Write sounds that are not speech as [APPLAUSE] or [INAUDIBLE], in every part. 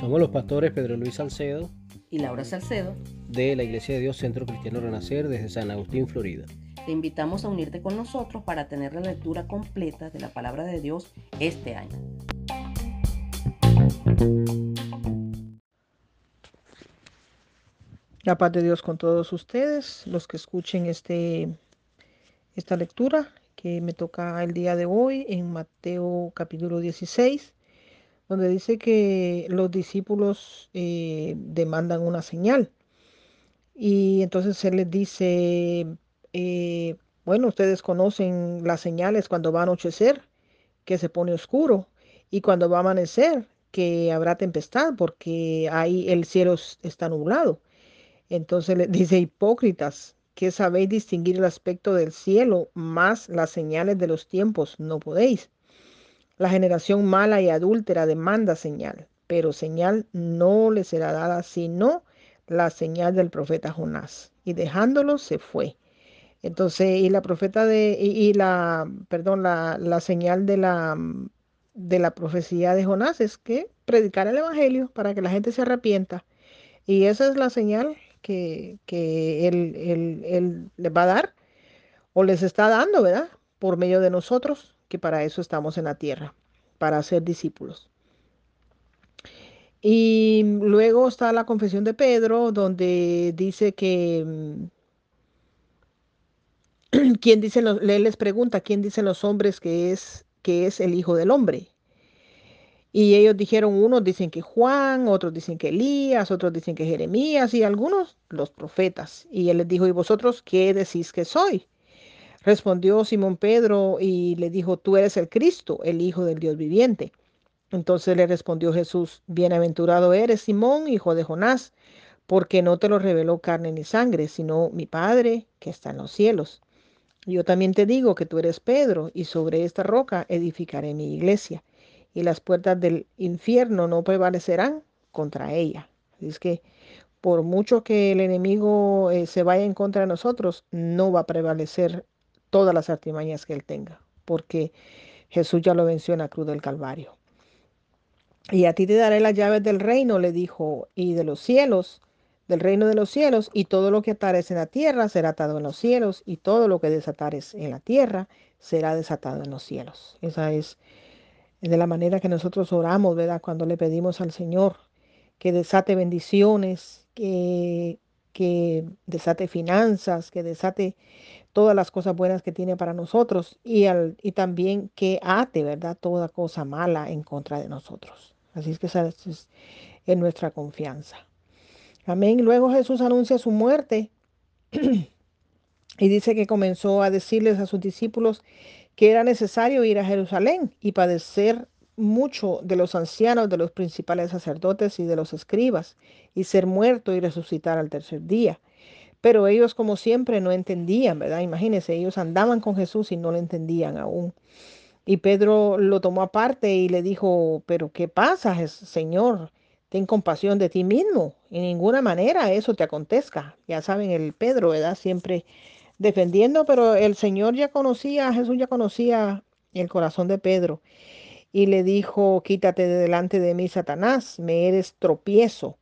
Somos los pastores Pedro Luis Salcedo y Laura Salcedo de la Iglesia de Dios Centro Cristiano Renacer desde San Agustín, Florida. Te invitamos a unirte con nosotros para tener la lectura completa de la palabra de Dios este año. La paz de Dios con todos ustedes, los que escuchen este, esta lectura que me toca el día de hoy en Mateo capítulo 16 donde dice que los discípulos eh, demandan una señal. Y entonces él les dice, eh, bueno, ustedes conocen las señales cuando va a anochecer, que se pone oscuro, y cuando va a amanecer, que habrá tempestad, porque ahí el cielo está nublado. Entonces le [LAUGHS] dice, hipócritas, que sabéis distinguir el aspecto del cielo, más las señales de los tiempos no podéis. La generación mala y adúltera demanda señal, pero señal no le será dada sino la señal del profeta Jonás. Y dejándolo se fue. Entonces, y la profeta de, y, la, perdón, la, la, señal de la, de la profecía de Jonás es que predicar el evangelio para que la gente se arrepienta. Y esa es la señal que, él, él, él les va a dar o les está dando, ¿verdad? Por medio de nosotros que para eso estamos en la tierra, para ser discípulos. Y luego está la confesión de Pedro, donde dice que, mm, [CLEARS THROAT] ¿quién dice, él les pregunta, ¿quién dicen los hombres que es, que es el Hijo del Hombre? Y ellos dijeron, unos dicen que Juan, otros dicen que Elías, otros dicen que Jeremías y algunos los profetas. Y él les dijo, ¿y vosotros qué decís que soy? Respondió Simón Pedro y le dijo, tú eres el Cristo, el Hijo del Dios viviente. Entonces le respondió Jesús, bienaventurado eres Simón, hijo de Jonás, porque no te lo reveló carne ni sangre, sino mi Padre que está en los cielos. Yo también te digo que tú eres Pedro, y sobre esta roca edificaré mi iglesia, y las puertas del infierno no prevalecerán contra ella. Así es que por mucho que el enemigo eh, se vaya en contra de nosotros, no va a prevalecer todas las artimañas que él tenga, porque Jesús ya lo venció en la cruz del Calvario. Y a ti te daré las llaves del reino, le dijo, y de los cielos, del reino de los cielos, y todo lo que atares en la tierra será atado en los cielos, y todo lo que desatares en la tierra será desatado en los cielos. Esa es de la manera que nosotros oramos, ¿verdad? Cuando le pedimos al Señor que desate bendiciones, que, que desate finanzas, que desate todas las cosas buenas que tiene para nosotros y, al, y también que ate, ¿verdad? Toda cosa mala en contra de nosotros. Así es que esa es, nuestra confianza. Amén. Luego Jesús anuncia su muerte [CLEARS THROAT] y dice que comenzó a decirles a sus discípulos que era necesario ir a Jerusalén y padecer mucho de los ancianos, de los principales sacerdotes y de los escribas, y ser muerto y resucitar al tercer día. Pero ellos como siempre no entendían, ¿verdad? Imagínense, ellos andaban con Jesús y no lo entendían aún. Y Pedro lo tomó aparte y le dijo, pero ¿qué pasa, Señor? Ten compasión de ti mismo. En ninguna manera eso te acontezca. Ya saben, el Pedro, ¿verdad? Siempre defendiendo, pero el Señor ya conocía, Jesús ya conocía el corazón de Pedro. Y le dijo, quítate de delante de mí, Satanás, me eres tropiezo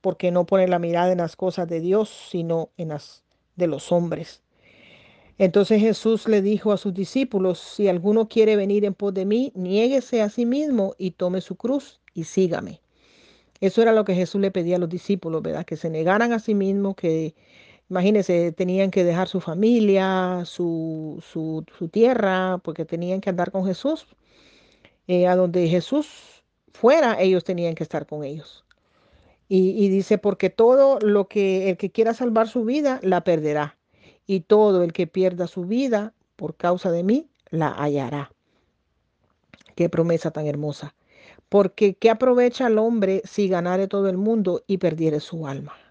porque no pone la mirada en las cosas de Dios, sino en las de los hombres. Entonces Jesús le dijo a sus discípulos, si alguno quiere venir en pos de mí, niéguese a sí mismo y tome su cruz y sígame. Eso era lo que Jesús le pedía a los discípulos, ¿verdad? Que se negaran a sí mismos, que imagínense, tenían que dejar su familia, su, su, tierra, porque tenían que andar con Jesús. Eh, a donde Jesús fuera, ellos tenían que estar con ellos. Y, dice, porque todo lo que el que quiera salvar su vida, la perderá. Y todo el que pierda su vida por causa de mí, la hallará. Qué promesa tan hermosa. Porque ¿qué aprovecha el hombre si ganare todo el mundo y perdiere su alma?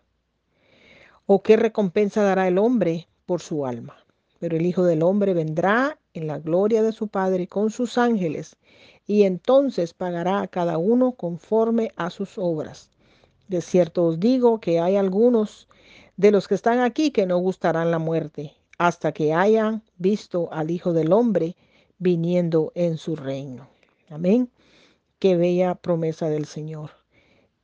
¿O qué recompensa dará el hombre por su alma? Pero el Hijo del Hombre vendrá en la gloria de su Padre con sus ángeles, y entonces pagará a cada uno conforme a sus obras. De cierto os digo que hay algunos de los que están aquí que no gustarán la muerte hasta que hayan visto al Hijo del Hombre viniendo en su reino. Amén. Qué bella promesa del Señor.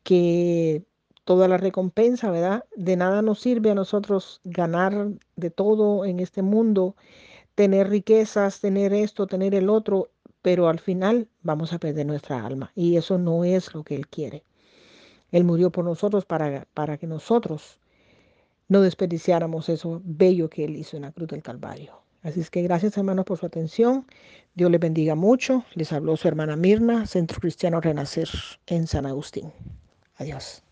Que toda la recompensa, ¿verdad? De nada nos sirve a nosotros ganar de todo en este mundo, tener riquezas, tener esto, tener el otro, pero al final vamos a perder nuestra alma y eso no es lo que Él quiere. Él murió por nosotros para, para que nosotros no desperdiciáramos eso bello que Él hizo en la cruz del Calvario. Así es que gracias hermanos por su atención. Dios les bendiga mucho. Les habló su hermana Mirna, Centro Cristiano Renacer en San Agustín. Adiós.